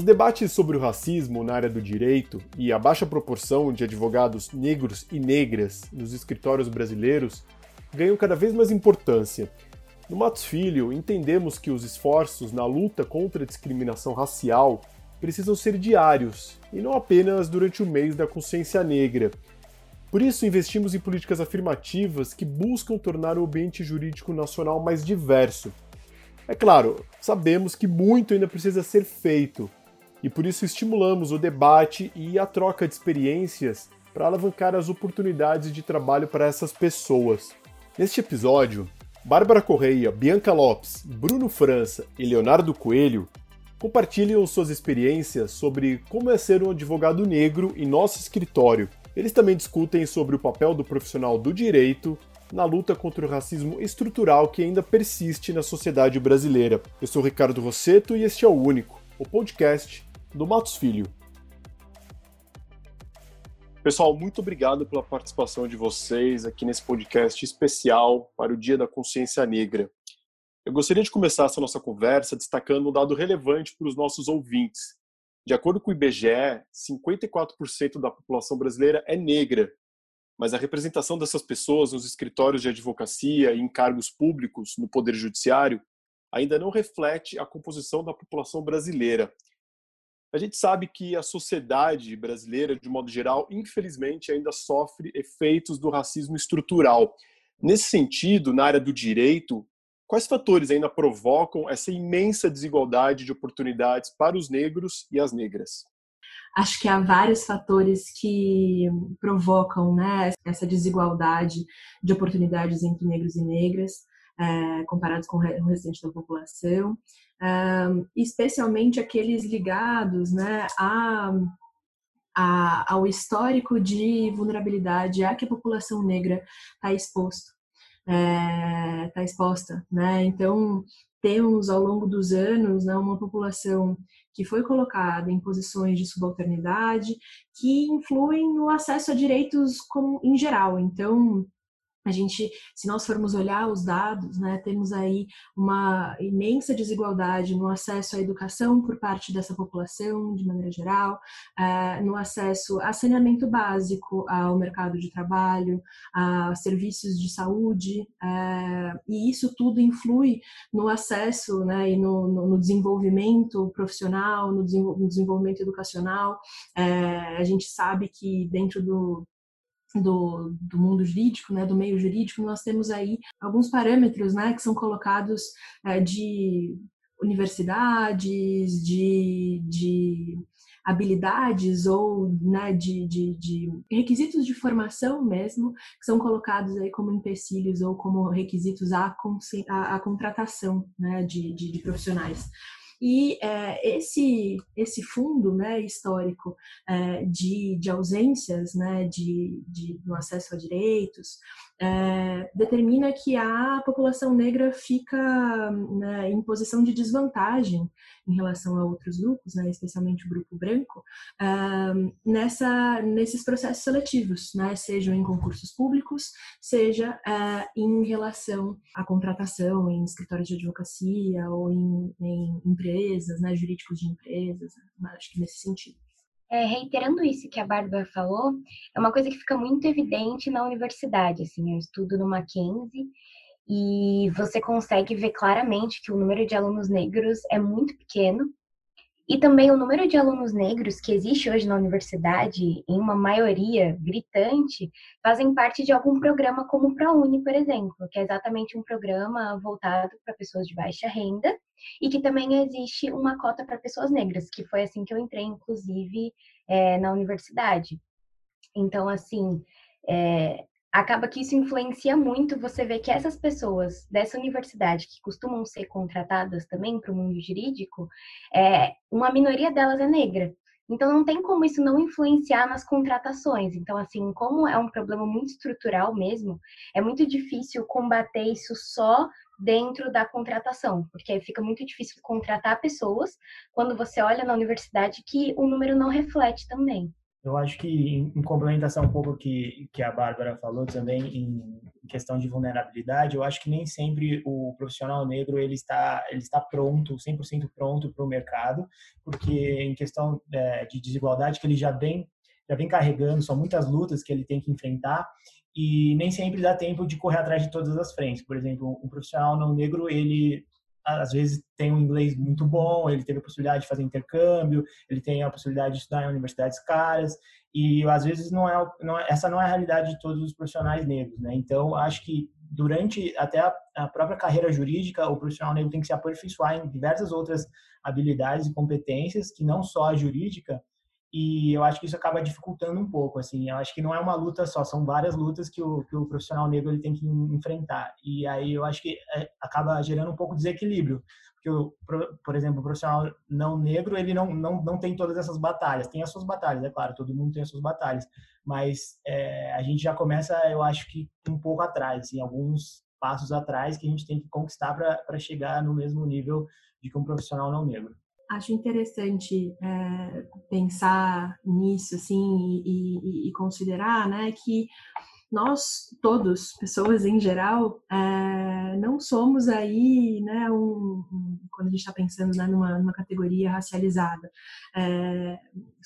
Os debates sobre o racismo na área do direito e a baixa proporção de advogados negros e negras nos escritórios brasileiros ganham cada vez mais importância. No Matos Filho, entendemos que os esforços na luta contra a discriminação racial precisam ser diários e não apenas durante o mês da consciência negra. Por isso, investimos em políticas afirmativas que buscam tornar o ambiente jurídico nacional mais diverso. É claro, sabemos que muito ainda precisa ser feito, e por isso estimulamos o debate e a troca de experiências para alavancar as oportunidades de trabalho para essas pessoas. Neste episódio, Bárbara Correia, Bianca Lopes, Bruno França e Leonardo Coelho compartilham suas experiências sobre como é ser um advogado negro em nosso escritório. Eles também discutem sobre o papel do profissional do direito na luta contra o racismo estrutural que ainda persiste na sociedade brasileira. Eu sou Ricardo Rosseto e este é o Único, o podcast do Matos Filho. Pessoal, muito obrigado pela participação de vocês aqui nesse podcast especial para o Dia da Consciência Negra. Eu gostaria de começar essa nossa conversa destacando um dado relevante para os nossos ouvintes. De acordo com o IBGE, 54% da população brasileira é negra, mas a representação dessas pessoas nos escritórios de advocacia e em cargos públicos no Poder Judiciário ainda não reflete a composição da população brasileira. A gente sabe que a sociedade brasileira, de modo geral, infelizmente, ainda sofre efeitos do racismo estrutural. Nesse sentido, na área do direito, quais fatores ainda provocam essa imensa desigualdade de oportunidades para os negros e as negras? Acho que há vários fatores que provocam né, essa desigualdade de oportunidades entre negros e negras, é, comparados com o restante da população especialmente aqueles ligados né, a, a, ao histórico de vulnerabilidade a que a população negra está exposto, está é, exposta. Né? Então, temos ao longo dos anos né, uma população que foi colocada em posições de subalternidade que influem no acesso a direitos como, em geral. Então, a gente, se nós formos olhar os dados, né, temos aí uma imensa desigualdade no acesso à educação por parte dessa população, de maneira geral, uh, no acesso a saneamento básico, ao mercado de trabalho, a serviços de saúde, uh, e isso tudo influi no acesso né, e no, no, no desenvolvimento profissional, no, desenvolvimento educacional. Uh, a gente sabe que dentro do do, do mundo jurídico, né, do meio jurídico, nós temos aí alguns parâmetros né, que são colocados é, de universidades, de, de habilidades ou né, de, de, de, requisitos de formação mesmo, que são colocados aí como empecilhos ou como requisitos à, à, à contratação né, de, de, de profissionais. E é, esse, esse fundo né, histórico é, de, de ausências né, de, de, no acesso a direitos é, determina que a população negra fica né, em posição de desvantagem em relação a outros grupos, né, especialmente o grupo branco, uh, nessa, nesses processos seletivos, né, sejam em concursos públicos, seja uh, em relação à contratação em escritórios de advocacia ou em, em empresas, né, jurídicos de empresas, acho que nesse sentido. É, reiterando isso que a Bárbara falou, é uma coisa que fica muito evidente na universidade. Assim, eu estudo no Mackenzie e você consegue ver claramente que o número de alunos negros é muito pequeno. E também o número de alunos negros que existe hoje na universidade, em uma maioria gritante, fazem parte de algum programa como o ProUni, por exemplo, que é exatamente um programa voltado para pessoas de baixa renda e que também existe uma cota para pessoas negras, que foi assim que eu entrei, inclusive, é, na universidade. Então, assim, é, acaba que isso influencia muito você ver que essas pessoas dessa universidade, que costumam ser contratadas também para o mundo jurídico, é, uma minoria delas é negra. Então, não tem como isso não influenciar nas contratações. Então, assim, como é um problema muito estrutural mesmo, é muito difícil combater isso só dentro da contratação, porque fica muito difícil contratar pessoas quando você olha na universidade que o número não reflete também. Eu acho que, em, complementação um pouco que que a Bárbara falou também, em questão de vulnerabilidade, eu acho que nem sempre o profissional negro ele está ele está pronto, 100% pronto para o mercado, porque em questão é, de desigualdade que ele já vem já vem carregando, são muitas lutas que ele tem que enfrentar e nem sempre dá tempo de correr atrás de todas as frentes. Por exemplo, um profissional não negro, ele às vezes tem um inglês muito bom, ele teve a possibilidade de fazer intercâmbio, ele tem a possibilidade de estudar em universidades caras, e às vezes não é, não é, essa não é a realidade de todos os profissionais negros, né? Então, acho que durante até a, a, própria carreira jurídica, o profissional negro tem que se aperfeiçoar em diversas outras habilidades e competências que não só a jurídica, e eu acho que isso acaba dificultando um pouco, assim, eu acho que não é uma luta só, são várias lutas que o, que o profissional negro ele tem que enfrentar, e aí eu acho que é, acaba gerando um pouco de desequilíbrio, porque, o, por exemplo, o profissional não negro, ele não, não, não tem todas essas batalhas, tem as suas batalhas, é claro, todo mundo tem as suas batalhas, mas é, a gente já começa, eu acho que um pouco atrás, assim, alguns passos atrás que a gente tem que conquistar para chegar no mesmo nível de que um profissional não negro acho interessante é, pensar nisso assim e, e, e, considerar né, que nós todos, pessoas em geral, é, não somos aí, né, um, um, quando a gente está pensando né, numa, numa, categoria racializada, é,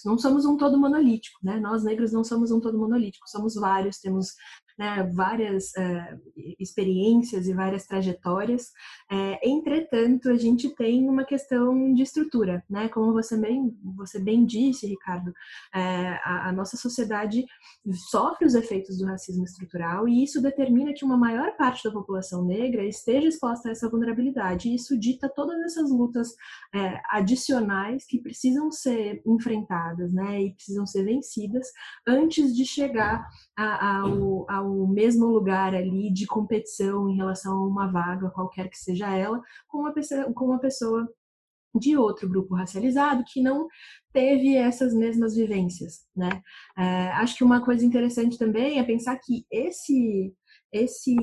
não somos um todo monolítico, né? Nós negros não somos um todo monolítico, somos vários, temos né, várias é, experiências e várias trajetórias. É, entretanto, a gente tem uma questão de estrutura, né? Como você bem, você bem disse, Ricardo, é, a, a, nossa sociedade sofre os efeitos do racismo estrutural e isso determina que uma maior parte da população negra esteja exposta a essa vulnerabilidade. E isso dita todas essas lutas é, adicionais que precisam ser enfrentadas, né? E precisam ser vencidas antes de chegar ao, ao o mesmo lugar ali de competição em relação a uma vaga, qualquer que seja ela, com uma pessoa, com uma pessoa de outro grupo racializado que não teve essas mesmas vivências, né? É, acho que uma coisa interessante também é pensar que esse, esse,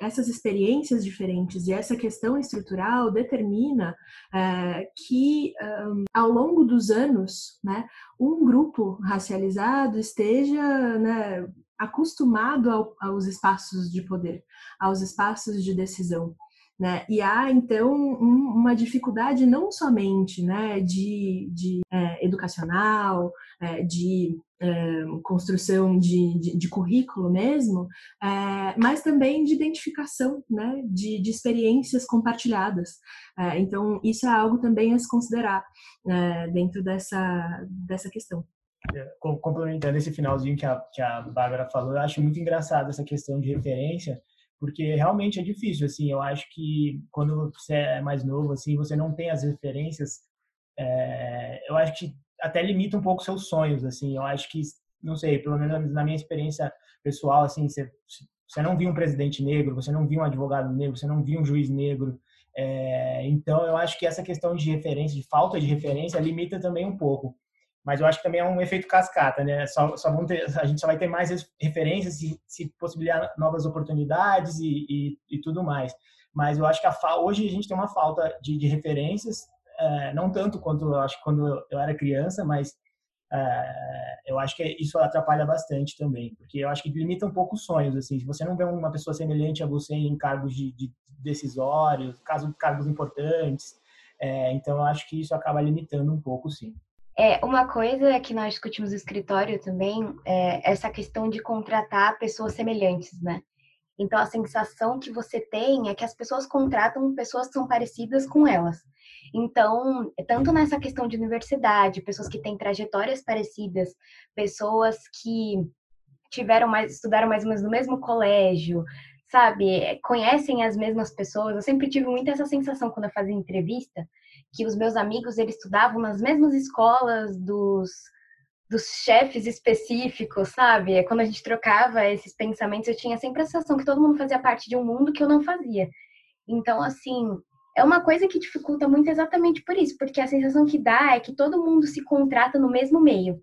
essas experiências diferentes e essa questão estrutural determina é, que um, ao longo dos anos, né, um grupo racializado esteja né, acostumado ao, aos espaços de poder, aos espaços de decisão. Né? E há, então, um, uma dificuldade não somente né, de, de é, educacional, é, de é, construção de, de, de, currículo mesmo, é, mas também de identificação, né, de, de experiências compartilhadas. É, então, isso é algo também a se considerar é, dentro dessa, dessa questão complementando esse finalzinho que a, que a Bárbara falou, eu acho muito engraçado essa questão de referência, porque realmente é difícil, assim, eu acho que quando você é mais novo, assim, você não tem as referências, é, eu acho que até limita um pouco seus sonhos, assim, eu acho que, não sei, pelo menos na minha experiência pessoal, assim, você, você não viu um presidente negro, você não viu um advogado negro, você não viu um juiz negro, é, então eu acho que essa questão de referência, de falta de referência, limita também um pouco mas eu acho que também é um efeito cascata, né? Só, só vão ter, a gente só vai ter mais referências se, se possibilitar novas oportunidades e, e, e, tudo mais. Mas eu acho que a, hoje a gente tem uma falta de, de referências, é, não tanto quanto eu acho quando eu era criança, mas é, eu acho que isso atrapalha bastante também, porque eu acho que limita um pouco os sonhos, assim, se você não vê uma pessoa semelhante a você em cargos de, de decisórios, caso cargos importantes, é, então eu acho que isso acaba limitando um pouco, sim. É, uma coisa que nós discutimos no escritório também é essa questão de contratar pessoas semelhantes, né? Então, a sensação que você tem é que as pessoas contratam pessoas que são parecidas com elas. Então, tanto nessa questão de universidade, pessoas que têm trajetórias parecidas, pessoas que tiveram mais, estudaram mais ou menos no mesmo colégio, sabe, conhecem as mesmas pessoas. Eu sempre tive muito essa sensação quando eu fazia entrevista, que os meus amigos eles estudavam nas mesmas escolas dos dos chefes específicos, sabe? Quando a gente trocava esses pensamentos, eu tinha sempre a sensação que todo mundo fazia parte de um mundo que eu não fazia. Então, assim, é uma coisa que dificulta muito exatamente por isso, porque a sensação que dá é que todo mundo se contrata no mesmo meio.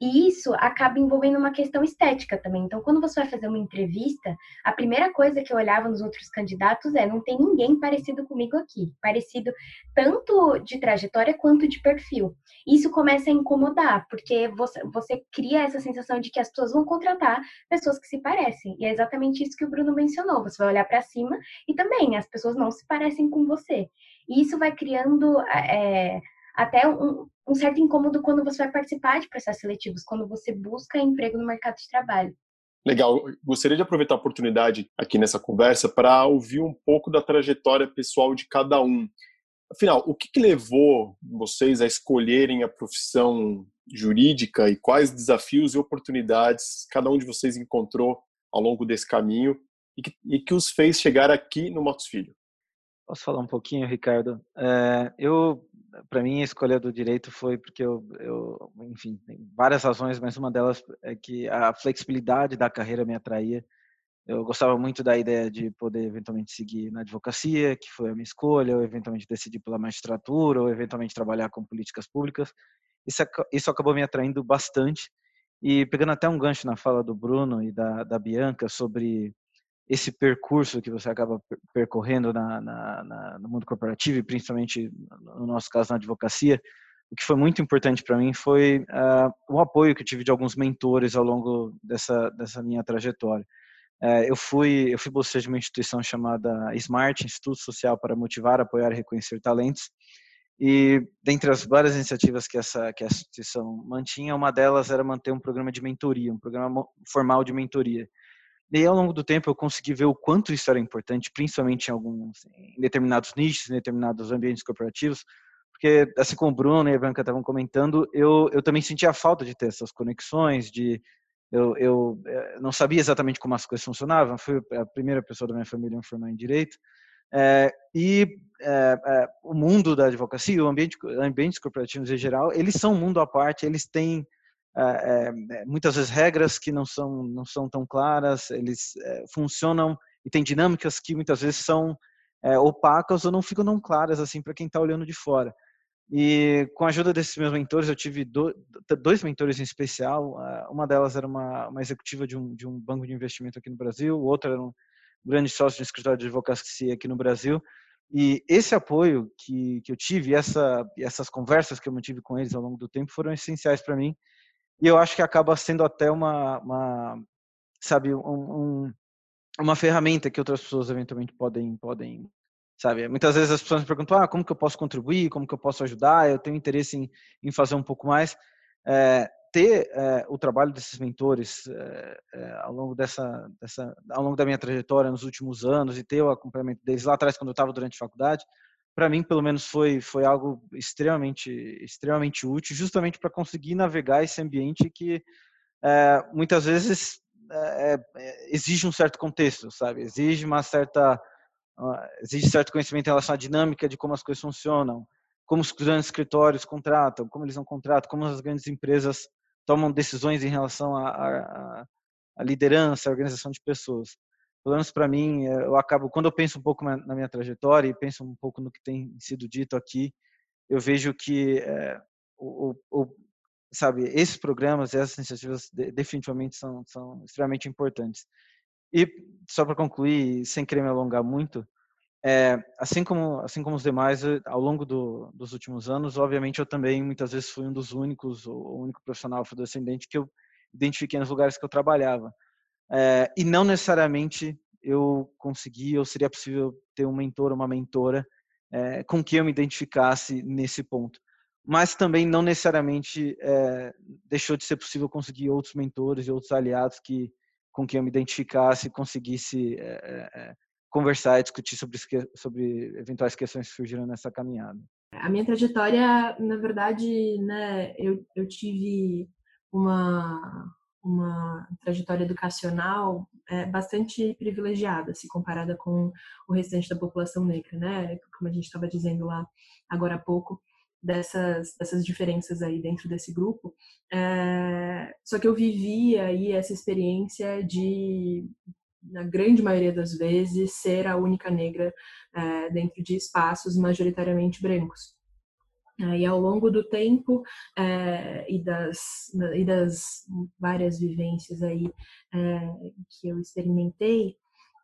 E isso acaba envolvendo uma questão estética também. Então, quando você vai fazer uma entrevista, a primeira coisa que eu olhava nos outros candidatos é: não tem ninguém parecido comigo aqui. Parecido tanto de trajetória quanto de perfil. Isso começa a incomodar, porque você, você cria essa sensação de que as pessoas vão contratar pessoas que se parecem. E é exatamente isso que o Bruno mencionou. Você vai olhar para cima e também as pessoas não se parecem com você. E isso vai criando. É, até um, um certo incômodo quando você vai participar de processos seletivos, quando você busca emprego no mercado de trabalho. Legal. Gostaria de aproveitar a oportunidade aqui nessa conversa para ouvir um pouco da trajetória pessoal de cada um. Afinal, o que, que, levou vocês a escolherem a profissão jurídica e quais desafios e oportunidades cada um de vocês encontrou ao longo desse caminho e que, e que os fez chegar aqui no Motos Filho? Posso falar um pouquinho, Ricardo? É, eu para mim a escolha do direito foi porque eu, eu, enfim, várias razões, mas uma delas é que a flexibilidade da carreira me atraía. Eu gostava muito da ideia de poder eventualmente seguir na advocacia, que foi a minha escolha, ou eventualmente decidir pela magistratura, ou eventualmente trabalhar com políticas públicas. Isso, isso acabou me atraindo bastante. E pegando até um gancho na fala do Bruno e da, da Bianca sobre esse percurso que você acaba percorrendo na, na, na, no mundo corporativo e principalmente no nosso caso na advocacia, o que foi muito importante para mim foi uh, o apoio que eu tive de alguns mentores ao longo dessa dessa minha trajetória. Uh, eu fui eu fui bolsista de uma instituição chamada Smart Instituto Social para motivar, apoiar e reconhecer talentos. E dentre as várias iniciativas que essa que a instituição mantinha, uma delas era manter um programa de mentoria, um programa formal de mentoria e aí, ao longo do tempo, eu consegui ver o quanto isso era importante, principalmente em alguns, em determinados nichos, em determinados ambientes corporativos, porque, assim como o Bruno e a Branca estavam comentando, eu, eu também sentia falta de ter essas conexões, de eu, eu, eh, não sabia exatamente como as coisas funcionavam, fui a primeira pessoa da minha família a formar em Direito, é, e é, é, o mundo da advocacia, o ambiente, ambientes corporativos em geral, eles são um mundo à parte, eles têm é, é, muitas vezes regras que não são não são tão claras, eles é, funcionam e tem dinâmicas que muitas vezes são é, opacas ou não ficam tão claras assim para quem está olhando de fora. E com a ajuda desses meus mentores, eu tive do, dois mentores em especial. Uma delas era uma, uma executiva de um, de um banco de investimento aqui no Brasil, o outro era um grande sócio de escritório de advocacia aqui no Brasil. E esse apoio que, que eu tive, essa, essas conversas que eu mantive com eles ao longo do tempo foram essenciais para mim e eu acho que acaba sendo até uma, uma sabe, um, um, uma ferramenta que outras pessoas eventualmente podem, podem, sabe? Muitas vezes as pessoas me perguntam, ah, como que eu posso contribuir, como que eu posso ajudar? Eu tenho interesse em, em fazer um pouco mais. É, ter é, o trabalho desses mentores é, ao longo dessa, dessa, ao longo da minha trajetória nos últimos anos e ter o acompanhamento deles lá atrás quando eu estava durante a faculdade, para mim, pelo menos, foi, foi algo extremamente, extremamente útil, justamente para conseguir navegar esse ambiente que é, muitas vezes é, exige um certo contexto, sabe? Exige uma certa, exige certo conhecimento em relação à dinâmica de como as coisas funcionam, como os grandes escritórios contratam, como eles não contratam, como as grandes empresas tomam decisões em relação à liderança, à organização de pessoas pelo menos para mim, eh, eu acabo, quando eu penso um pouco na minha trajetória e penso um pouco no que tem sido dito aqui, eu vejo que é, o, o, sabe, esses programas, essas iniciativas definitivamente são, são extremamente importantes. E só para concluir, sem querer me alongar muito, é, assim como assim como os demais, ao longo do, dos últimos anos, obviamente eu também muitas vezes fui um dos únicos, o único profissional afrodescendente que eu identifiquei nos lugares que eu trabalhava. É, e não necessariamente eu consegui ou seria possível ter um mentor uma mentora é, com quem eu me identificasse nesse ponto. Mas também não necessariamente é, deixou de ser possível conseguir outros mentores e outros aliados que com quem eu me identificasse conseguisse conversar e discutir sobre, sobre eventuais questões que surgiram nessa caminhada. A minha trajetória, na verdade, né, eu, eu tive uma, uma trajetória educacional é, bastante privilegiada, se comparada com o restante da população negra, né? Como a gente estava dizendo lá agora há pouco, dessas, dessas diferenças aí dentro desse grupo. É, só que eu vivi aí essa experiência de, na grande maioria das vezes, ser a única negra é, dentro de espaços majoritariamente brancos. E ao longo do tempo é, e, das, e das várias vivências aí é, que eu experimentei,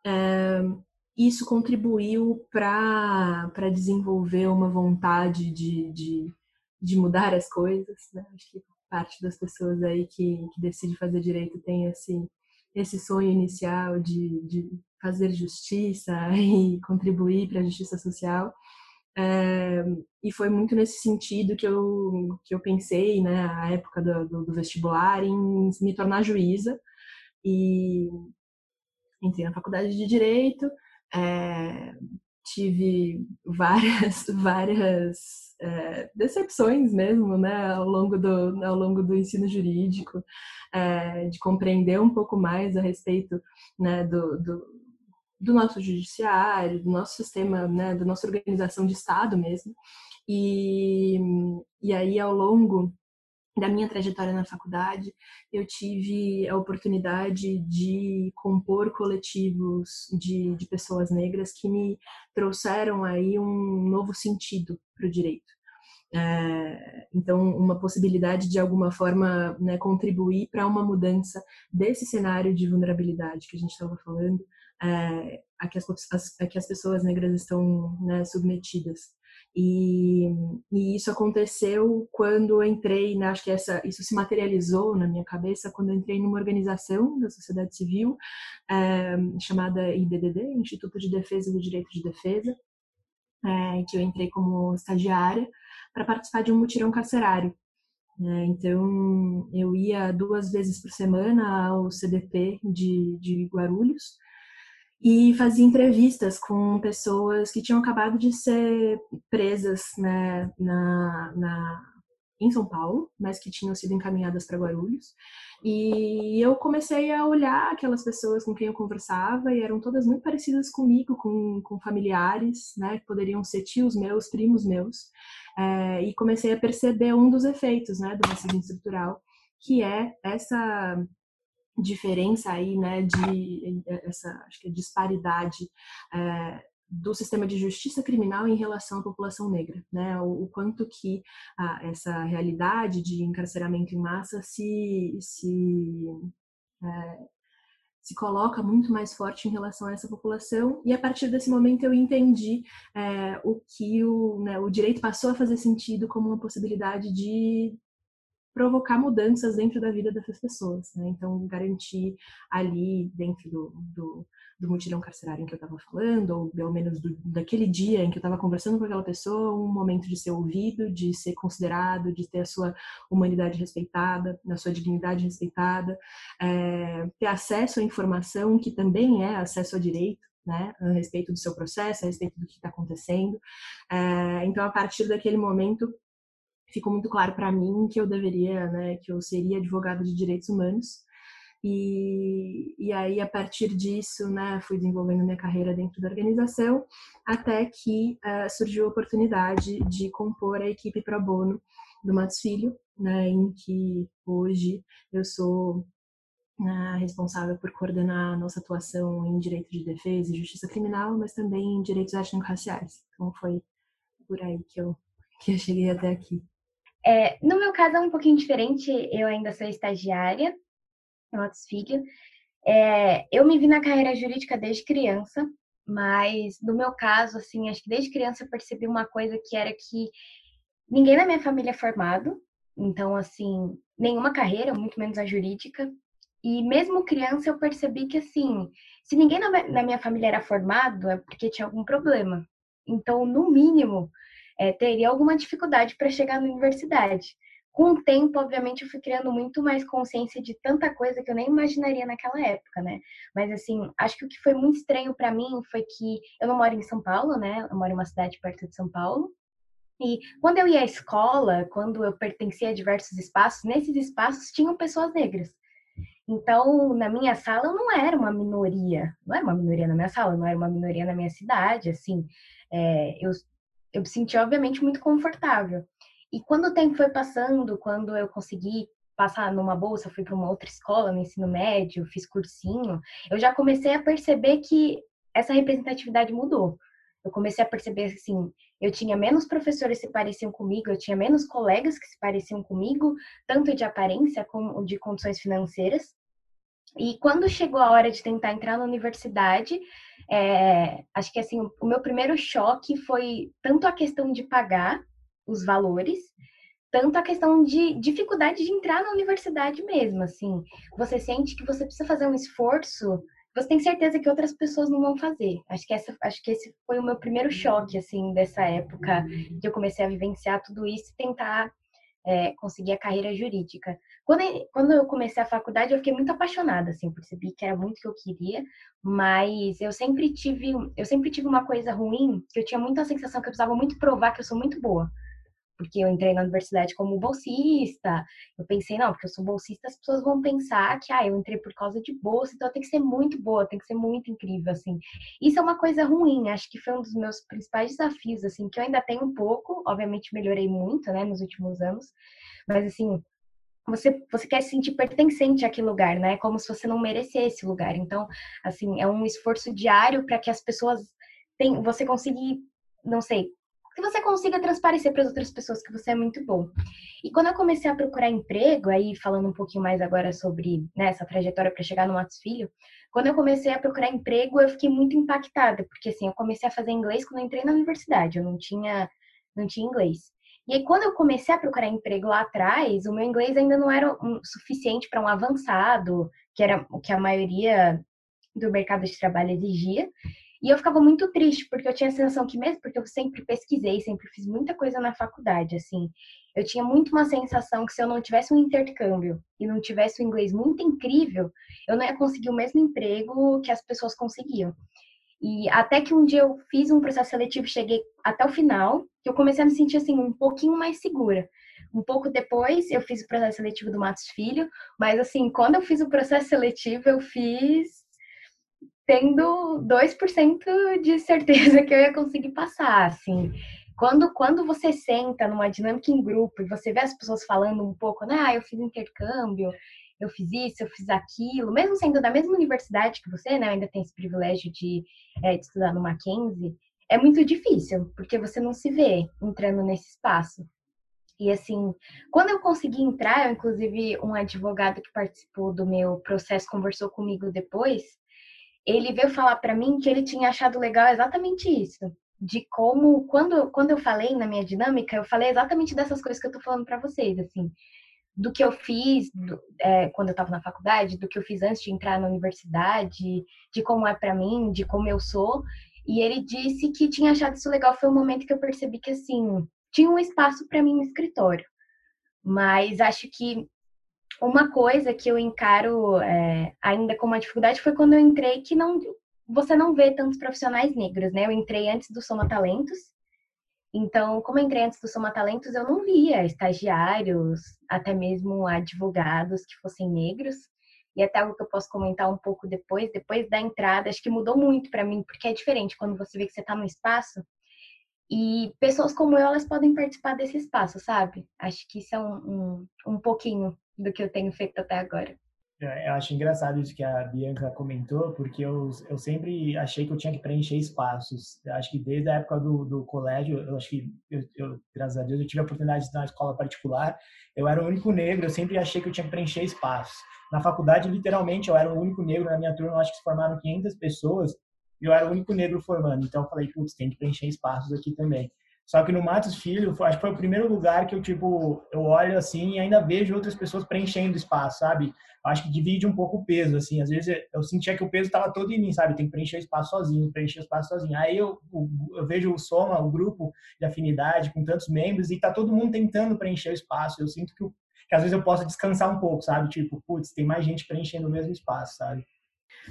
é, isso contribuiu para desenvolver uma vontade de, de, de, mudar as coisas. Né? Acho que parte das pessoas aí que, que decide fazer direito tem esse, esse sonho inicial de, de fazer justiça e contribuir para a justiça social. É, e foi muito nesse sentido que eu, que eu pensei, né, a época do, do, do, vestibular, em me tornar juíza. E entrei na faculdade de Direito, é, tive várias, várias é, decepções mesmo, né, ao longo do, ao longo do ensino jurídico, é, de compreender um pouco mais a respeito né, do, do do nosso judiciário, do nosso sistema, né, da nossa organização de Estado mesmo. E, e aí, ao longo da minha trajetória na faculdade, eu tive a oportunidade de compor coletivos de, de pessoas negras que me trouxeram aí um novo sentido para o direito. É, então, uma possibilidade de alguma forma né, contribuir para uma mudança desse cenário de vulnerabilidade que a gente estava falando, é, a, que as, a, que as, pessoas negras estão né, submetidas. E, e, isso aconteceu quando eu entrei, né, acho que essa, isso se materializou na minha cabeça quando eu entrei numa organização da sociedade civil é, chamada IDDD, Instituto de Defesa do Direito de Defesa, é, que eu entrei como estagiária para participar de um mutirão carcerário. É, então, eu ia duas vezes por semana ao CDP de, de Guarulhos, e fazia entrevistas com pessoas que tinham acabado de ser presas né, na, na, em São Paulo, mas que tinham sido encaminhadas para Guarulhos. E eu comecei a olhar aquelas pessoas com quem eu conversava e eram todas muito parecidas comigo, com, com familiares, né, que poderiam ser tios meus, primos meus. É, e comecei a perceber um dos efeitos né, do racismo estrutural, que é essa diferença aí, né, de essa acho que disparidade é, do sistema de justiça criminal em relação à população negra, né, o, o quanto que ah, essa realidade de encarceramento em massa se se é, se coloca muito mais forte em relação a essa população. E a partir desse momento eu entendi é, o que o, né, o direito passou a fazer sentido como uma possibilidade de provocar mudanças dentro da vida dessas pessoas. Né? Então, garantir ali, dentro do, do, do mutirão carcerário em que eu estava falando, ou pelo menos do, daquele dia em que eu estava conversando com aquela pessoa, um momento de ser ouvido, de ser considerado, de ter a sua humanidade respeitada, a sua dignidade respeitada, é, ter acesso à informação, que também é acesso a direito, né, a respeito do seu processo, a respeito do que está acontecendo. É, então, a partir daquele momento, ficou muito claro para mim que eu deveria, né, que eu seria advogada de direitos humanos. E, e aí, a partir disso, né, fui desenvolvendo minha carreira dentro da organização, até que uh, surgiu a oportunidade de compor a equipe pro bono do Matos Filho, né, em que hoje eu sou uh, responsável por coordenar a nossa atuação em direito de defesa e justiça criminal, mas também em direitos étnico-raciais. Então, foi por aí que eu, que eu cheguei até aqui. É, no meu caso é um pouquinho diferente, eu ainda sou estagiária, Matos Filho. É, eu me vi na carreira jurídica desde criança, mas no meu caso, assim, acho que desde criança eu percebi uma coisa que era que ninguém na minha família é formado, então, assim, nenhuma carreira, muito menos a jurídica. E mesmo criança eu percebi que, assim, se ninguém na minha família era formado, é porque tinha algum problema. Então, no mínimo, é, teria alguma dificuldade para chegar na universidade. Com o tempo, obviamente, eu fui criando muito mais consciência de tanta coisa que eu nem imaginaria naquela época, né? Mas, assim, acho que o que foi muito estranho para mim foi que eu não moro em São Paulo, né? Eu moro em uma cidade perto de São Paulo. E quando eu ia à escola, quando eu pertencia a diversos espaços, nesses espaços tinham pessoas negras. Então, na minha sala, eu não era uma minoria. Não era uma minoria na minha sala, não era uma minoria na minha cidade, assim. É, eu eu me senti, obviamente, muito confortável. E quando o tempo foi passando, quando eu consegui passar numa bolsa, fui para uma outra escola no ensino médio, fiz cursinho, eu já comecei a perceber que essa representatividade mudou. eu comecei a perceber assim, eu tinha menos professores que se pareciam comigo, eu tinha menos colegas que se pareciam comigo, tanto de aparência como de condições financeiras. E quando chegou a hora de tentar entrar na universidade, é, acho que assim, o meu primeiro choque foi tanto a questão de pagar os valores, tanto a questão de dificuldade de entrar na universidade mesmo, assim. Você sente que você precisa fazer um esforço, você tem certeza que outras pessoas não vão fazer. Acho que essa, acho que esse foi o meu primeiro choque, assim, dessa época que eu comecei a vivenciar tudo isso e tentar é, conseguir a carreira jurídica. Quando, quando eu comecei a faculdade, eu fiquei muito apaixonada, assim, percebi que era muito o que eu queria, mas eu sempre tive, eu sempre tive uma coisa ruim, que eu tinha muita sensação que eu precisava muito provar que eu sou muito boa porque eu entrei na universidade como bolsista. Eu pensei, não, porque eu sou bolsista, as pessoas vão pensar que, ah, eu entrei por causa de bolsa, então tenho que ser muito boa, tem que ser muito incrível, assim. Isso é uma coisa ruim, acho que foi um dos meus principais desafios, assim, que eu ainda tenho um pouco, obviamente melhorei muito, né, nos últimos anos, mas, assim, você, você quer se sentir pertencente àquele lugar, né? Como se você não merecesse o lugar. Então, assim, é um esforço diário para que as pessoas tenham, você consiga, não sei, que você consiga transparecer para as outras pessoas que você é muito bom. E quando eu comecei a procurar emprego, aí falando um pouquinho mais agora sobre né, essa trajetória para chegar no Matos Filho, quando eu comecei a procurar emprego, eu fiquei muito impactada, porque assim, eu comecei a fazer inglês quando eu entrei na universidade, eu não tinha, não tinha inglês. E aí, quando eu comecei a procurar emprego lá atrás, o meu inglês ainda não era um, suficiente para um avançado, que era o que a maioria do mercado de trabalho exigia. E eu ficava muito triste, porque eu tinha a sensação que, mesmo porque eu sempre pesquisei, sempre fiz muita coisa na faculdade, assim, eu tinha muito uma sensação que se eu não tivesse um intercâmbio e não tivesse um inglês muito incrível, eu não ia conseguir o mesmo emprego que as pessoas conseguiam. E até que um dia eu fiz um processo seletivo, cheguei até o final, que eu comecei a me sentir assim um pouquinho mais segura. Um pouco depois eu fiz o processo seletivo do Matos Filho, mas assim, quando eu fiz o processo seletivo, eu fiz tendo 2% de certeza que eu ia conseguir passar, assim. Quando, quando você senta numa dinâmica em grupo e você vê as pessoas falando um pouco, né, ah, eu fiz intercâmbio, eu fiz isso, eu fiz aquilo, mesmo sendo da mesma universidade que você, né, ainda tem esse privilégio de, é, de estudar no Mackenzie, é muito difícil, porque você não se vê entrando nesse espaço. E assim, quando eu consegui entrar, eu, inclusive um advogado que participou do meu processo conversou comigo depois, ele veio falar para mim que ele tinha achado legal exatamente isso. De como, quando, quando eu falei na minha dinâmica, eu falei exatamente dessas coisas que eu tô falando para vocês, assim. Do que eu fiz do, é, quando eu estava na faculdade, do que eu fiz antes de entrar na universidade, de como é para mim, de como eu sou. E ele disse que tinha achado isso legal. Foi o momento que eu percebi que, assim, tinha um espaço para mim no escritório. Mas acho que uma coisa que eu encaro é, ainda como uma dificuldade foi quando eu entrei que não você não vê tantos profissionais negros, né? Eu entrei antes do Soma Talentos, então, como eu entrei antes do Soma Talentos, eu não via estagiários, até mesmo advogados que fossem negros. E até algo que eu posso comentar um pouco depois, depois da entrada, acho que mudou muito para mim, porque é diferente quando você vê que você está no espaço e pessoas como eu, elas podem participar desse espaço, sabe? Acho que isso é um, um, um pouquinho do que eu tenho feito até agora. É, eu acho engraçado isso que a Bianca comentou, porque eu, eu sempre achei que eu tinha que preencher espaços. Eu acho que desde a época do, do colégio, eu acho que, eu, eu, graças a Deus, eu tive a oportunidade de estudar na escola particular. Eu era o único negro, eu sempre achei que eu tinha que preencher espaços. Na faculdade, literalmente, eu era o único negro na minha turma, eu acho que se formaram 500 pessoas, eu era o único negro formando. Então, eu falei, putz, tem que preencher espaços aqui também. Só que no Matos Filho, acho que foi o primeiro lugar que eu, tipo, eu olho assim e ainda vejo outras pessoas preenchendo espaço, sabe? Acho que divide um pouco o peso, assim. Às vezes eu sentia que o peso estava todo em mim, sabe? Tem que preencher espaço sozinho, preencher espaço sozinho. Aí eu, eu vejo o Soma, o grupo de afinidade com tantos membros e tá todo mundo tentando preencher o espaço. Eu sinto que, que às vezes eu posso descansar um pouco, sabe? Tipo, putz, tem mais gente preenchendo o mesmo espaço, sabe?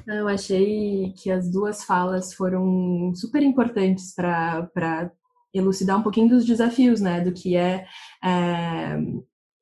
Eu achei que as duas falas foram super importantes para elucidar um pouquinho dos desafios, né, do que é, é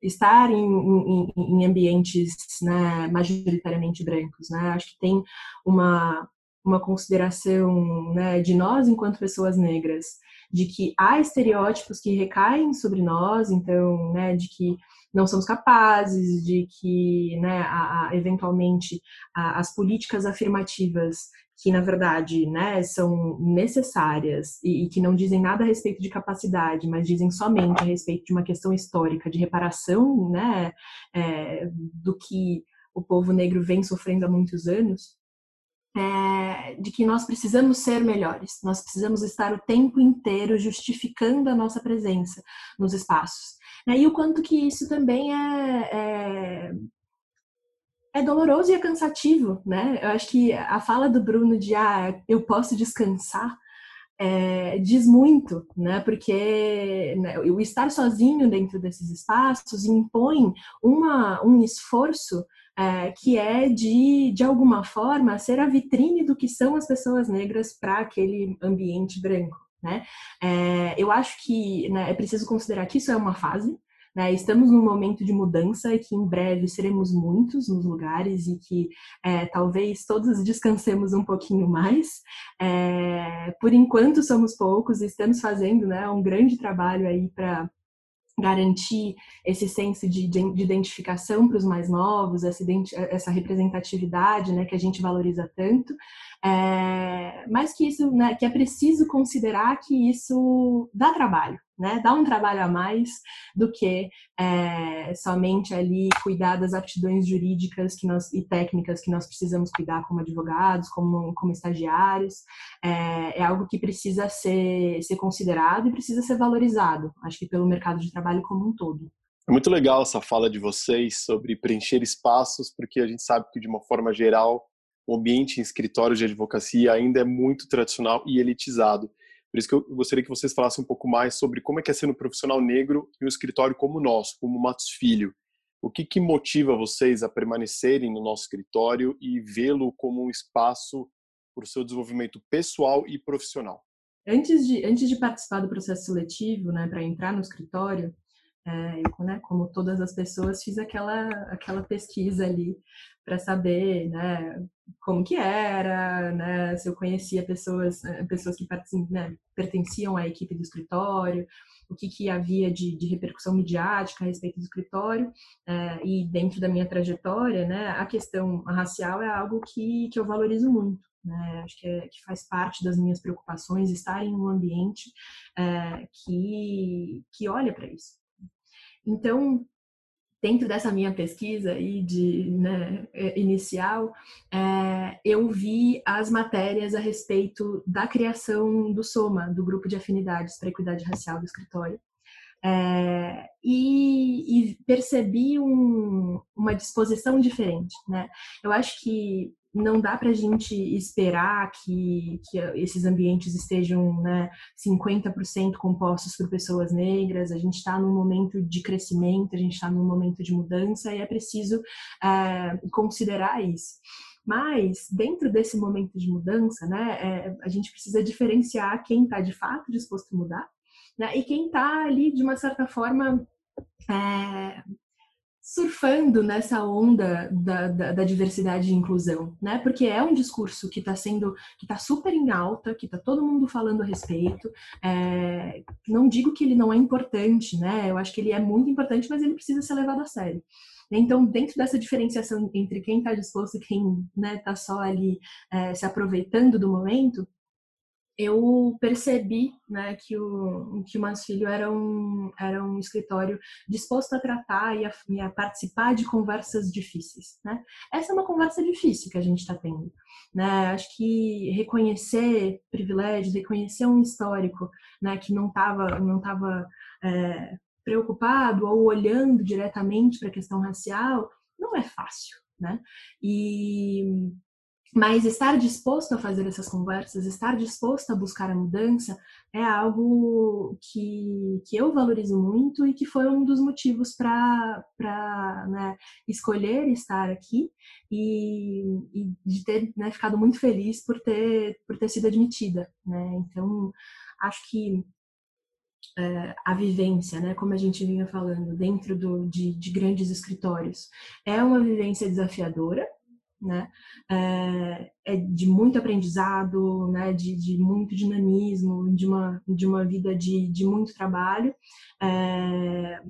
estar em, em, em, ambientes né, majoritariamente brancos, né? Acho que tem uma uma consideração né, de nós enquanto pessoas negras, de que há estereótipos que recaem sobre nós, então, né, de que não somos capazes, de que, né, a, a, eventualmente, a, as políticas afirmativas que na verdade né, são necessárias e, e, que não dizem nada a respeito de capacidade, mas dizem somente a respeito de uma questão histórica de reparação né, é, do que o povo negro vem sofrendo há muitos anos, é, de que nós precisamos ser melhores, nós precisamos estar o tempo inteiro justificando a nossa presença nos espaços. Né? E o quanto que isso também é, é é doloroso e é cansativo, né? Eu acho que a fala do Bruno de ah, eu posso descansar é, diz muito, né? Porque né, o estar sozinho dentro desses espaços impõe uma, um esforço é, que é de, de alguma forma, ser a vitrine do que são as pessoas negras para aquele ambiente branco. Né? É, eu acho que né, é preciso considerar que isso é uma fase, né? Estamos num momento de mudança e que em breve seremos muitos nos lugares e que é, talvez todos descansemos um pouquinho mais. É, por enquanto somos poucos e estamos fazendo né, um grande trabalho aí para garantir esse senso de, de, de identificação para os mais novos, essa, essa representatividade né, que a gente valoriza tanto, é, mas que isso, né, que é preciso considerar que isso dá trabalho, né, dá um trabalho a mais do que é, somente ali cuidar das aptidões jurídicas que nós, e técnicas que nós precisamos cuidar como advogados, como, como estagiários, é, é algo que precisa ser, ser considerado e precisa ser valorizado, acho que pelo mercado de trabalho como um todo. É muito legal essa fala de vocês sobre preencher espaços, porque a gente sabe que de uma forma geral o ambiente em escritórios de advocacia ainda é muito tradicional e elitizado. Por isso que eu gostaria que vocês falassem um pouco mais sobre como é que é ser um profissional negro em um escritório como o nosso, como o Matos Filho. O que, que motiva vocês a permanecerem no nosso escritório e vê-lo como um espaço para o seu desenvolvimento pessoal e profissional? Antes de, antes de participar do processo seletivo, né, para entrar no escritório, é, eu, né, como todas as pessoas, fiz aquela, aquela pesquisa ali para saber né, como que era, né, se eu conhecia pessoas, eh, pessoas que né, pertenciam à equipe do escritório, o que, que havia de, de repercussão midiática a respeito do escritório. É, e dentro da minha trajetória, né, a questão racial é algo que, que eu valorizo muito. Né? Acho que, é, que, faz parte das minhas preocupações estar em um ambiente é, que, que olha para isso. Então, dentro dessa minha pesquisa aí de né, é, inicial, é, eu vi as matérias a respeito da criação do SOMA, do Grupo de Afinidades para Equidade Racial do Escritório. É, e, e, percebi um, uma disposição diferente, né? Eu acho que não dá para a gente esperar que, que esses ambientes estejam né, 50% compostos por pessoas negras. A gente está num momento de crescimento, a gente está num momento de mudança e é preciso é, considerar isso. Mas, dentro desse momento de mudança, né, é, a gente precisa diferenciar quem está de fato disposto a mudar né, e quem está ali, de uma certa forma, é, surfando nessa onda da, da, da, diversidade e inclusão, né? Porque é um discurso que está sendo, que está super em alta, que está todo mundo falando a respeito. É, não digo que ele não é importante, né? Eu acho que ele é muito importante, mas ele precisa ser levado a sério. Então, dentro dessa diferenciação entre quem está disposto e quem está né, tá só ali é, se aproveitando do momento, eu percebi né, que, o, que o Mas Filho era um, era um escritório disposto a tratar e a, e a participar de conversas difíceis. Né? Essa é uma conversa difícil que a gente está tendo. Né? Acho que reconhecer privilégios, reconhecer um histórico né, que não estava não tava, é, preocupado ou olhando diretamente para a questão racial não é fácil. Né? E mas estar disposto a fazer essas conversas, estar disposto a buscar a mudança, é algo que, que eu valorizo muito e que foi um dos motivos para né, escolher estar aqui e, e de ter né, ficado muito feliz por ter, por ter sido admitida. Né? Então, acho que é, a vivência, né, como a gente vinha falando, dentro do, de, de grandes escritórios, é uma vivência desafiadora, né? É, é, de muito aprendizado, né? De, de, muito dinamismo, de uma, de uma vida de, de muito trabalho. É,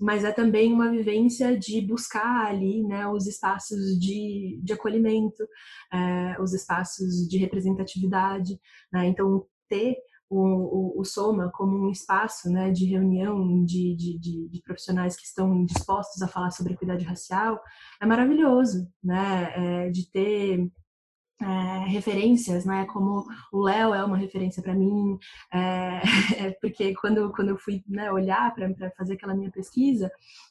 mas é também uma vivência de buscar ali né, os espaços de, de acolhimento, é, os espaços de representatividade. Né? Então, ter o, o, o, Soma como um espaço né, de reunião de, de, de, de, profissionais que estão dispostos a falar sobre equidade racial é maravilhoso, né? É, de ter é, referências, né? Como o Léo é uma referência para mim, é, é, porque quando, quando eu fui né, olhar para fazer aquela minha pesquisa,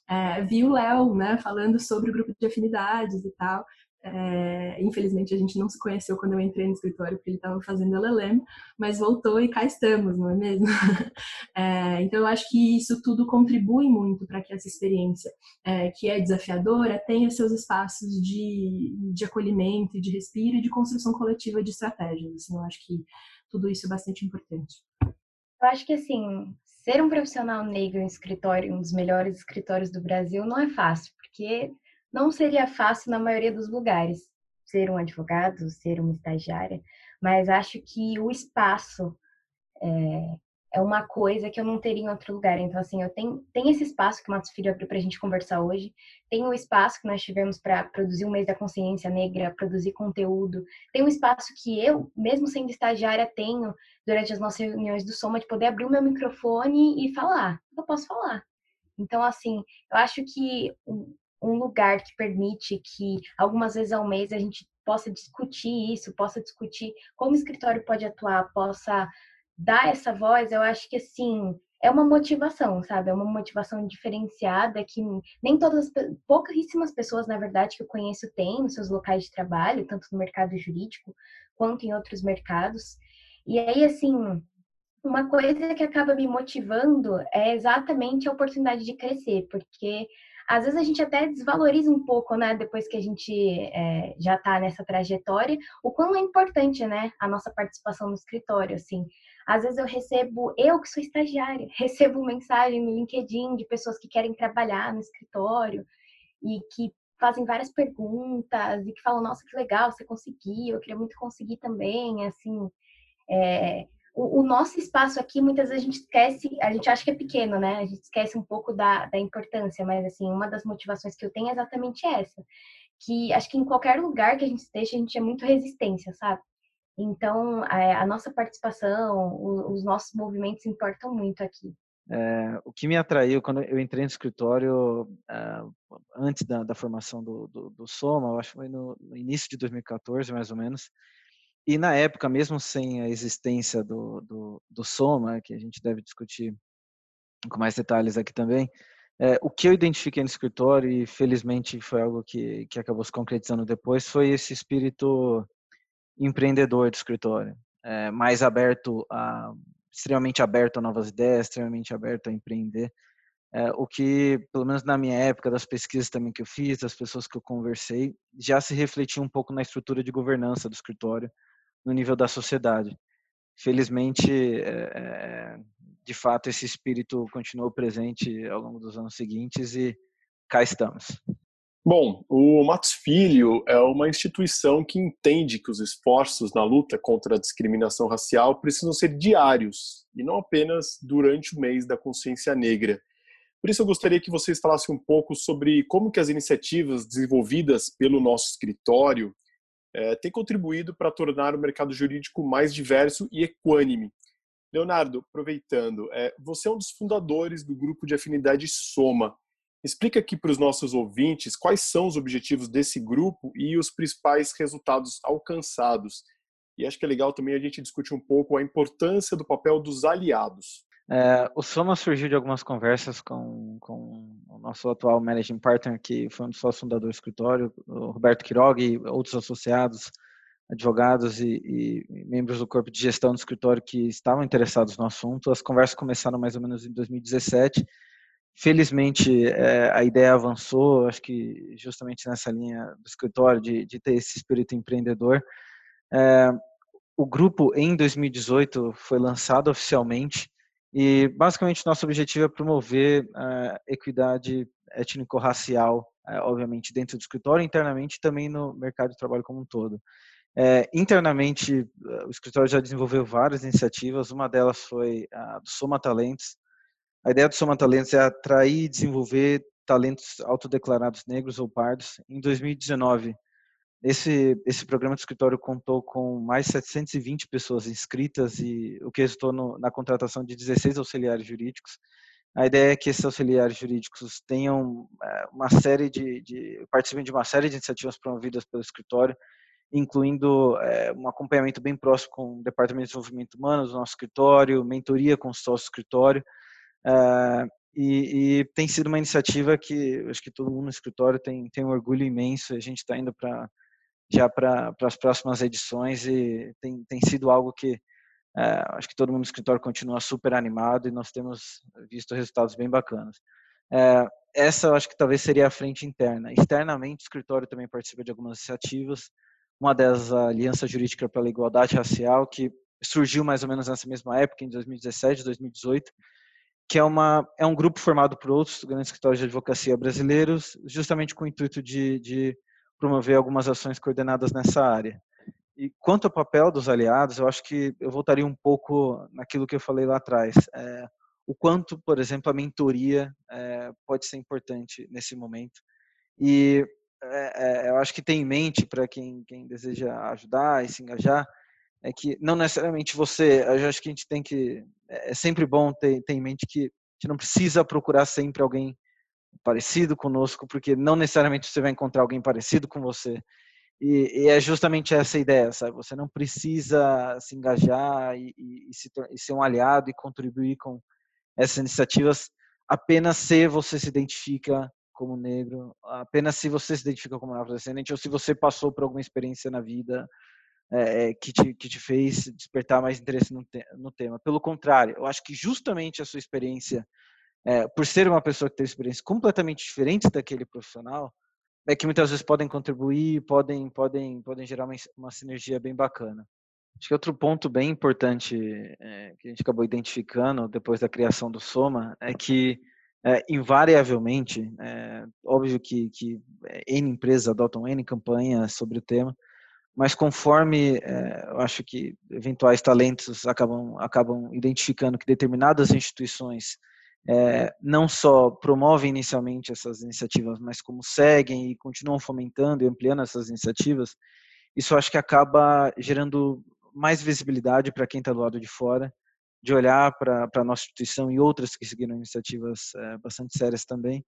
é, vi o Léo, né? Falando sobre o grupo de afinidades e tal. É, infelizmente a gente não se conheceu quando eu entrei no escritório porque ele estava fazendo LLM, mas voltou e cá estamos, não é mesmo? É, então eu acho que isso tudo contribui muito para que essa experiência, é, que é desafiadora, tenha seus espaços de, de acolhimento, de respiro e de construção coletiva de estratégias. Assim, eu acho que tudo isso é bastante importante. Eu acho que assim, ser um profissional negro em escritório, um dos melhores escritórios do Brasil, não é fácil, porque não seria fácil na maioria dos lugares ser um advogado, ser uma estagiária, mas acho que o espaço é, é uma coisa que eu não teria em outro lugar. Então, assim, eu tenho, tenho esse espaço que o Matos Filho abriu para a gente conversar hoje, tem o espaço que nós tivemos para produzir o mês da consciência negra, produzir conteúdo, tem um espaço que eu, mesmo sendo estagiária, tenho durante as nossas reuniões do Soma, de poder abrir o meu microfone e falar. Eu posso falar. Então, assim, eu acho que um lugar que permite que algumas vezes ao mês a gente possa discutir isso, possa discutir como o escritório pode atuar, possa dar essa voz, eu acho que assim é uma motivação, sabe? É uma motivação diferenciada que nem todas, pouquíssimas pessoas, na verdade, que eu conheço têm nos seus locais de trabalho, tanto no mercado jurídico quanto em outros mercados. E aí, assim, uma coisa que acaba me motivando é exatamente a oportunidade de crescer, porque às vezes a gente até desvaloriza um pouco, né, depois que a gente é, já está nessa trajetória, o quão é importante, né, a nossa participação no escritório, assim. Às vezes eu recebo, eu que sou estagiária, recebo mensagem no LinkedIn de pessoas que querem trabalhar no escritório e que fazem várias perguntas e que falam, nossa, que legal, você conseguiu, eu queria muito conseguir também, assim, é, o, o, nosso espaço aqui, muitas vezes a gente esquece, a gente acha que é pequeno, né? A gente esquece um pouco da, da importância, mas assim, uma das motivações que eu tenho é exatamente essa. Que acho que em qualquer lugar que a gente esteja, a gente é muito resistência, sabe? Então, a, é, a nossa participação, o, os nossos movimentos importam muito aqui. É, o que me atraiu quando eu entrei no escritório, é, antes da, da formação do, do, do, Soma, eu acho que foi no, no, início de 2014, mais ou menos, e na época, mesmo sem a existência do, do, do Soma, que a gente deve discutir com mais detalhes aqui também, é, o que eu identifiquei no escritório, e felizmente foi algo que, que acabou se concretizando depois, foi esse espírito empreendedor do escritório, é, mais aberto a extremamente aberto a novas ideias, extremamente aberto a empreender. É, o que, pelo menos na minha época, das pesquisas também que eu fiz, das pessoas que eu conversei, já se refletia um pouco na estrutura de governança do escritório, no nível da sociedade. Felizmente, é, de fato, esse espírito continuou presente ao longo dos anos seguintes e cá estamos. Bom, o Matos Filho é uma instituição que entende que os esforços na luta contra a discriminação racial precisam ser diários e não apenas durante o mês da consciência negra. Por isso eu gostaria que vocês falassem um pouco sobre como que as iniciativas desenvolvidas pelo nosso escritório é, tem contribuído para tornar o mercado jurídico mais diverso e equânime. Leonardo, aproveitando, é, você é um dos fundadores do grupo de afinidade Soma. Explica aqui para os nossos ouvintes quais são os objetivos desse grupo e os principais resultados alcançados. E acho que é legal também a gente discutir um pouco a importância do papel dos aliados. É, o Soma surgiu de algumas conversas com, com nosso atual managing partner, que foi um dos sócios fundadores do escritório, o Roberto Quiroga e outros associados, advogados e, e, membros do corpo de gestão do escritório que estavam interessados no assunto. As conversas começaram mais ou menos em 2017. Felizmente, é, a ideia avançou, acho que justamente nessa linha do escritório, de, de ter esse espírito empreendedor. É, o grupo, em 2018, foi lançado oficialmente e basicamente nosso objetivo é promover a equidade étnico-racial, é, obviamente dentro do escritório, internamente e também no mercado de trabalho como um todo. É, internamente, o escritório já desenvolveu várias iniciativas. Uma delas foi a do Soma Talentos, A ideia do Soma Talentos é atrair e desenvolver talentos autodeclarados negros ou pardos. Em 2019, esse, esse programa de escritório contou com mais 720 pessoas inscritas e o que resultou no, na contratação de 16 auxiliares jurídicos. A ideia é que esses auxiliares jurídicos tenham é, uma série de, de participem de uma série de iniciativas promovidas pelo escritório, incluindo é, um acompanhamento bem próximo com o Departamento de Desenvolvimento Humano do nosso escritório, mentoria com o sócio escritório, é, e, e, tem sido uma iniciativa que acho que todo mundo no escritório tem, tem um orgulho imenso. A gente está indo para já para as próximas edições e tem, tem sido algo que é, acho que todo mundo no escritório continua super animado e nós temos visto resultados bem bacanas. É, essa eu acho que talvez seria a frente interna. Externamente, o escritório também participa de algumas iniciativas. Uma delas, a Aliança Jurídica pela Igualdade Racial, que surgiu mais ou menos nessa mesma época, em 2017, 2018, que é, uma, é um grupo formado por outros grandes escritórios de advocacia brasileiros, justamente com o intuito de, de promover algumas ações coordenadas nessa área. E quanto ao papel dos aliados, eu acho que eu voltaria um pouco naquilo que eu falei lá atrás. É, o quanto, por exemplo, a mentoria é, pode ser importante nesse momento. E é, é eu acho que tem em mente para quem, quem deseja ajudar e se engajar, é que não necessariamente você, eu acho que a gente tem que, é, é sempre bom ter, ter em mente que a gente não precisa procurar sempre alguém parecido conosco, porque não necessariamente você vai encontrar alguém parecido com você. E, e é justamente essa ideia, sabe? Você não precisa se engajar e, e, se, e ser um aliado e contribuir com essas iniciativas apenas se você se identifica como negro, apenas se você se identifica como afrodescendente ou se você passou por alguma experiência na vida é, que, te, que te fez despertar mais interesse no, te, no tema. Pelo contrário, eu acho que justamente a sua experiência é, por ser uma pessoa que teve experiências completamente diferentes daquele profissional, é que muitas vezes podem contribuir, podem, podem, podem gerar uma, uma sinergia bem bacana. Acho que outro ponto bem importante é, que a gente acabou identificando depois da criação do Soma é que, é, invariavelmente, é, óbvio que, que N empresas adotam N campanhas sobre o tema, mas conforme é, eu acho que eventuais talentos acabam, acabam identificando que determinadas instituições é, não só promovem inicialmente essas iniciativas, mas como seguem e continuam fomentando e ampliando essas iniciativas, isso acho que acaba gerando mais visibilidade para quem está do lado de fora, de olhar para a nossa instituição e outras que seguiram iniciativas é, bastante sérias também,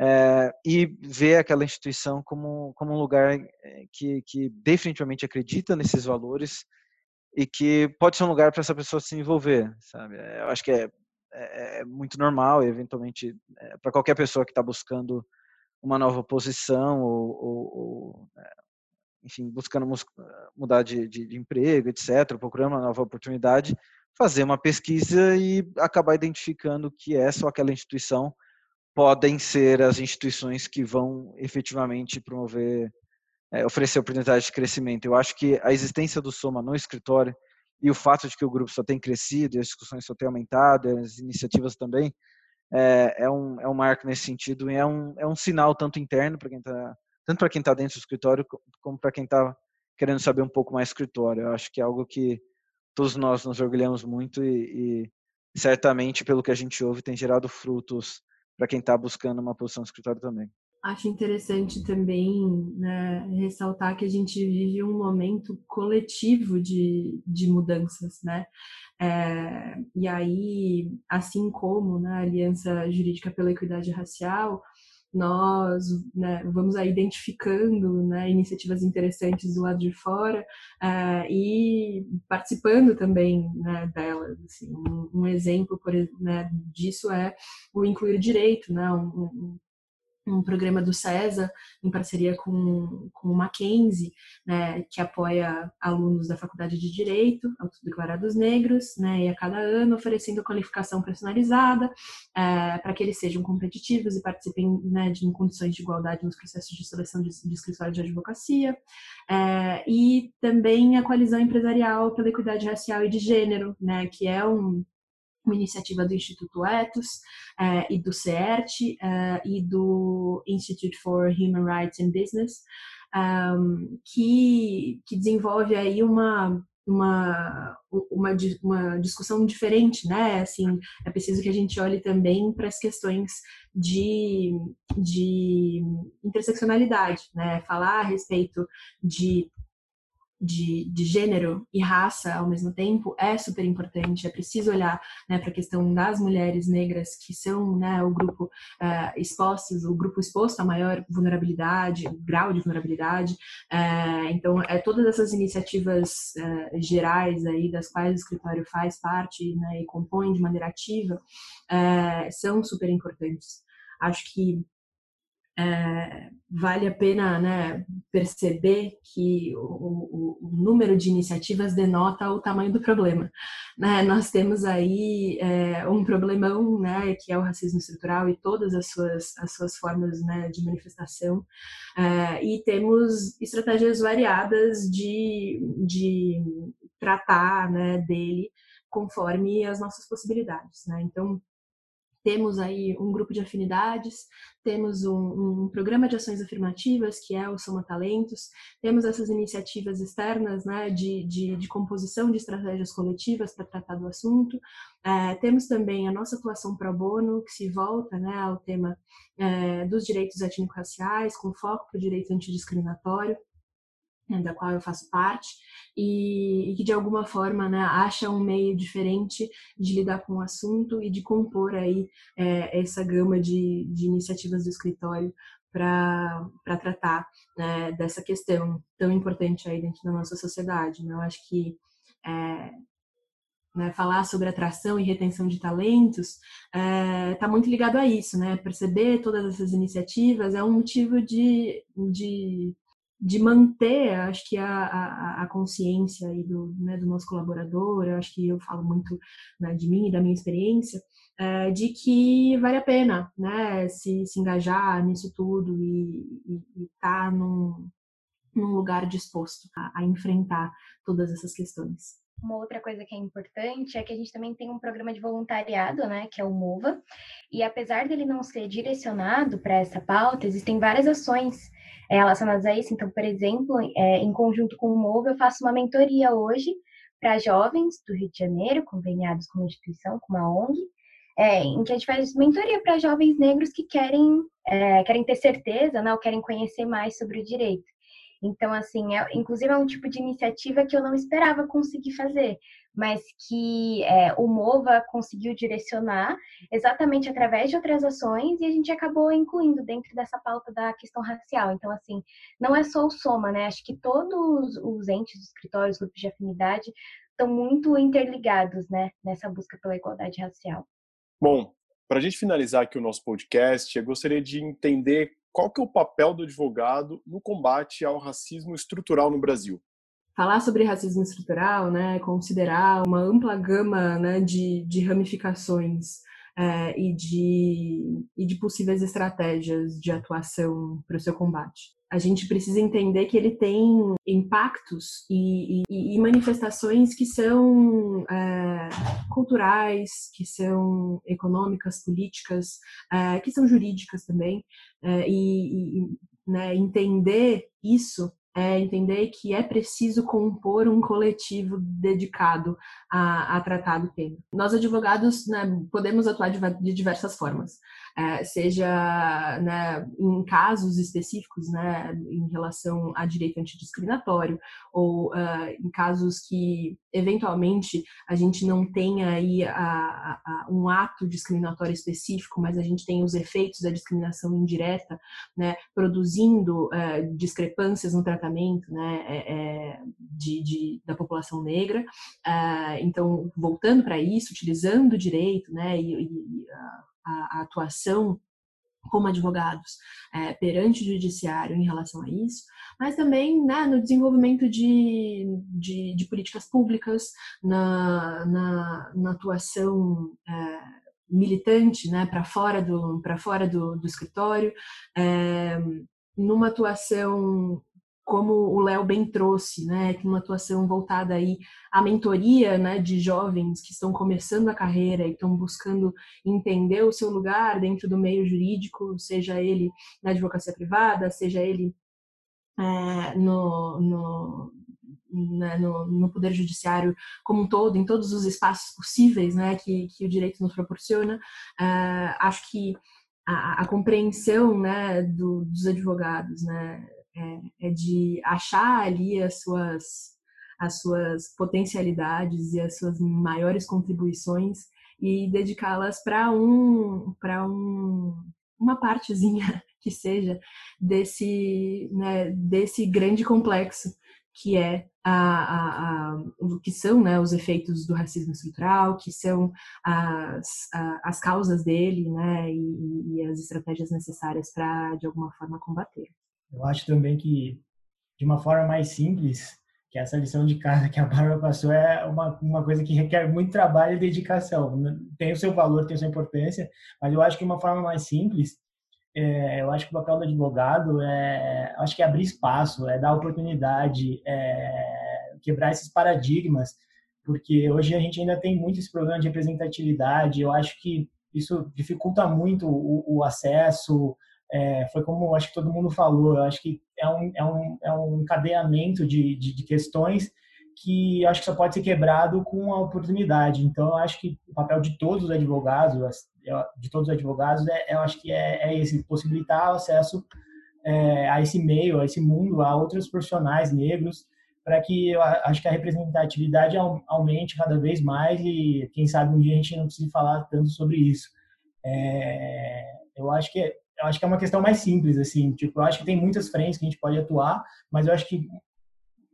é, e ver aquela instituição como, como um lugar que, que definitivamente acredita nesses valores e que pode ser um lugar para essa pessoa se envolver, sabe? Eu acho que é é, é muito normal, eventualmente, é, para qualquer pessoa que está buscando uma nova posição ou, ou, ou é, enfim, buscando mudar de, de, de, emprego, etc., procurando uma nova oportunidade, fazer uma pesquisa e acabar identificando que essa ou aquela instituição podem ser as instituições que vão efetivamente promover, é, oferecer oportunidades de crescimento. Eu acho que a existência do Soma no escritório e o fato de que o grupo só tem crescido, as discussões só têm aumentado, as iniciativas também, é, é, um, é um marco nesse sentido e é um, é um sinal tanto interno para quem está tanto para quem está dentro do escritório como para quem está querendo saber um pouco mais do escritório. Eu acho que é algo que todos nós nos orgulhamos muito e, e certamente pelo que a gente ouve tem gerado frutos para quem está buscando uma posição no escritório também. Acho interessante também né, ressaltar que a gente vive um momento coletivo de, de mudanças, né? É, e aí, assim como na né, Aliança Jurídica pela Equidade Racial, nós né, vamos aí identificando né, iniciativas interessantes do lado de fora uh, e participando também né, delas. Assim, um, um, exemplo por, né, disso é o Incluir Direito, né, um, um programa do CESA, em parceria com, com o Mackenzie, né, que apoia alunos da Faculdade de Direito, autodeclarados negros, né, e a cada ano oferecendo qualificação personalizada é, para que eles sejam competitivos e participem né, de, em condições de igualdade nos processos de seleção de, de escritório de advocacia, é, e também a Coalizão Empresarial pela Equidade Racial e de Gênero, né, que é um uma iniciativa do Instituto Etos uh, e do CERT uh, e do Institute for Human Rights and Business, que, que desenvolve aí uma, uma, uma, uma discussão diferente, né? Assim, é preciso que a gente olhe também para as questões de, de interseccionalidade, né? Falar a respeito de de, de, gênero e raça ao mesmo tempo é super importante. É preciso olhar né, para a questão das mulheres negras que são né, o grupo uh, expostos, o grupo exposto a maior vulnerabilidade, grau de vulnerabilidade. Uh, então, é todas essas iniciativas uh, gerais aí das quais o escritório faz parte né, e compõe de maneira ativa são super importantes. Acho que é, vale a pena né, perceber que o, o, o, número de iniciativas denota o tamanho do problema. Né? Nós temos aí é, um problemão, né, que é o racismo estrutural e todas as suas, as suas formas né, de manifestação, é, e temos estratégias variadas de, de tratar né, dele conforme as nossas possibilidades. Né? Então, temos aí um grupo de afinidades, temos um, um, programa de ações afirmativas, que é o Soma Talentos, temos essas iniciativas externas né, de, de, de composição de estratégias coletivas para tratar do assunto, é, temos também a nossa atuação pro bono, que se volta né, ao tema é, dos direitos étnico-raciais, com foco para o direito antidiscriminatório, da qual eu faço parte, e, e, que de alguma forma né, acha um meio diferente de lidar com o assunto e de compor aí é, essa gama de, de iniciativas do escritório para tratar né, dessa questão tão importante aí dentro da nossa sociedade. Né? Eu acho que é, né, falar sobre atração e retenção de talentos está é, tá muito ligado a isso, né? Perceber todas essas iniciativas é um motivo de, de de manter, acho que a, a, a consciência aí do, né, do nosso colaborador, acho que eu falo muito né, de mim e da minha experiência, é, de que vale a pena né, se, se engajar nisso tudo e estar tá num, num lugar disposto a, a enfrentar todas essas questões. Uma outra coisa que é importante é que a gente também tem um programa de voluntariado, né, que é o MOVA, e apesar dele não ser direcionado para essa pauta, existem várias ações é, relacionadas a isso. Então, por exemplo, é, em conjunto com o MOVA, eu faço uma mentoria hoje para jovens do Rio de Janeiro, conveniados com uma instituição, com uma ONG, é, em que a gente faz mentoria para jovens negros que querem, é, querem ter certeza, né, ou querem conhecer mais sobre o direito. Então, assim, é, inclusive é um tipo de iniciativa que eu não esperava conseguir fazer, mas que é, o MOVA conseguiu direcionar exatamente através de outras ações e a gente acabou incluindo dentro dessa pauta da questão racial. Então, assim, não é só o Soma, né? Acho que todos os entes, os escritórios, grupos de afinidade estão muito interligados, né, nessa busca pela igualdade racial. Bom, para a gente finalizar aqui o nosso podcast, eu gostaria de entender qual que é o papel do advogado no combate ao racismo estrutural no Brasil? Falar sobre racismo estrutural, né, considerar uma ampla gama né, de, de ramificações é, e, de, e de possíveis estratégias de atuação para o seu combate a gente precisa entender que ele tem impactos e, e, e manifestações que são é, culturais, que são econômicas, políticas, é, que são jurídicas também, é, e, e né, entender isso é entender que é preciso compor um coletivo dedicado a, a tratar do tema. Nós, advogados, né, podemos atuar de, de diversas formas é, seja né, em casos específicos né, em relação a direito antidiscriminatório ou uh, em casos que eventualmente a gente não tenha aí a, a, um ato discriminatório específico, mas a gente tem os efeitos da discriminação indireta, né, produzindo uh, discrepâncias no tratamento né, é, de, de, da população negra. Uh, então, voltando para isso, utilizando o direito né, e, e a, a atuação como advogados é, perante o judiciário em relação a isso, mas também né, no desenvolvimento de, de, de políticas públicas, na, na, na atuação é, militante né, para fora, do, fora do, do escritório, é, numa atuação como o Léo bem trouxe, né, uma atuação voltada aí à mentoria, né, de jovens que estão começando a carreira e estão buscando entender o seu lugar dentro do meio jurídico, seja ele na advocacia privada, seja ele é, no, no, né, no, no, poder judiciário como um todo, em todos os espaços possíveis né, que, que o direito nos proporciona. Uh, acho que a, a compreensão né, do, dos advogados né, é, é, de achar ali as suas, as suas potencialidades e as suas maiores contribuições e dedicá-las para um, um, uma partezinha que seja desse, né, desse grande complexo que é a, a, a, que são né, os efeitos do racismo estrutural, que são as, as causas dele né, e, e as estratégias necessárias para, de alguma forma, combater. Eu acho também que, de uma forma mais simples, que essa lição de casa que a Bárbara passou é uma, uma coisa que requer muito trabalho e dedicação. Tem o seu valor, tem a sua importância, mas eu acho que uma forma mais simples é, eu acho que o papel do advogado é, acho que é abrir espaço, é dar oportunidade, é quebrar esses paradigmas, porque hoje a gente ainda tem muito esse problema de representatividade. Eu acho que isso dificulta muito o, o acesso. É, foi como acho que todo mundo falou. Acho que é um, é um, é um encadeamento de, de, de questões que acho que só pode ser quebrado com a oportunidade. Então, acho que o papel de todos os advogados, de todos os advogados, é, eu acho que é, é esse, possibilitar o acesso é, a esse meio, a esse mundo, a outros profissionais negros, para que eu acho que a representatividade aumente cada vez mais e quem sabe um dia a gente não precise falar tanto sobre isso. É, eu acho que eu acho que é uma questão mais simples assim, tipo, eu acho que tem muitas frentes que a gente pode atuar, mas eu acho que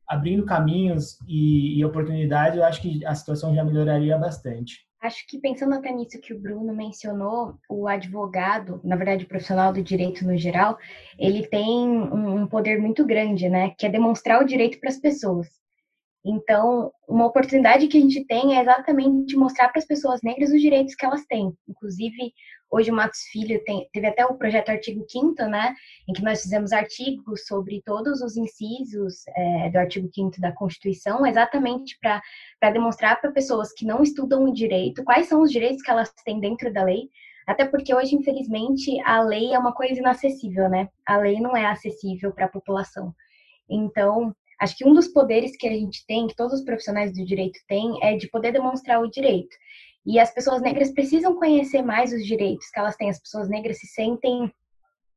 abrindo caminhos e, e oportunidades, eu acho que a situação já melhoraria bastante. Acho que pensando até nisso que o Bruno mencionou, o advogado, na verdade o profissional do direito no geral, ele tem um poder muito grande, né? Que é demonstrar o direito para as pessoas. Então, uma oportunidade que a gente tem é exatamente mostrar para as pessoas negras os direitos que elas têm. Inclusive, hoje o Matos Filho tem, teve até o projeto Artigo 5 né, em que nós fizemos artigos sobre todos os incisos é, do artigo 5 da Constituição, exatamente para demonstrar para pessoas que não estudam o direito quais são os direitos que elas têm dentro da lei, até porque hoje, infelizmente, a lei é uma coisa inacessível, né? A lei não é acessível para a população. Então, Acho que um dos poderes que a gente tem, que todos os profissionais do direito têm, é de poder demonstrar o direito. E as pessoas negras precisam conhecer mais os direitos que elas têm. As pessoas negras se sentem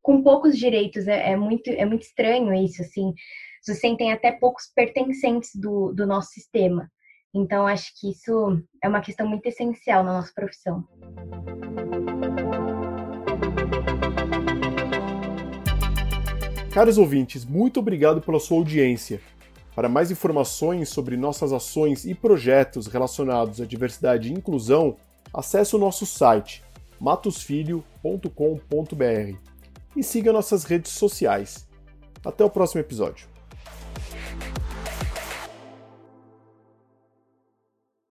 com poucos direitos. É, é muito, é muito estranho isso, assim. Se sentem até poucos pertencentes do, do nosso sistema. Então, acho que isso é uma questão muito essencial na nossa profissão. Caros ouvintes, muito obrigado pela sua audiência. Para mais informações sobre nossas ações e projetos relacionados à diversidade e inclusão, acesse o nosso site matosfilho.com.br e siga nossas redes sociais. Até o próximo episódio.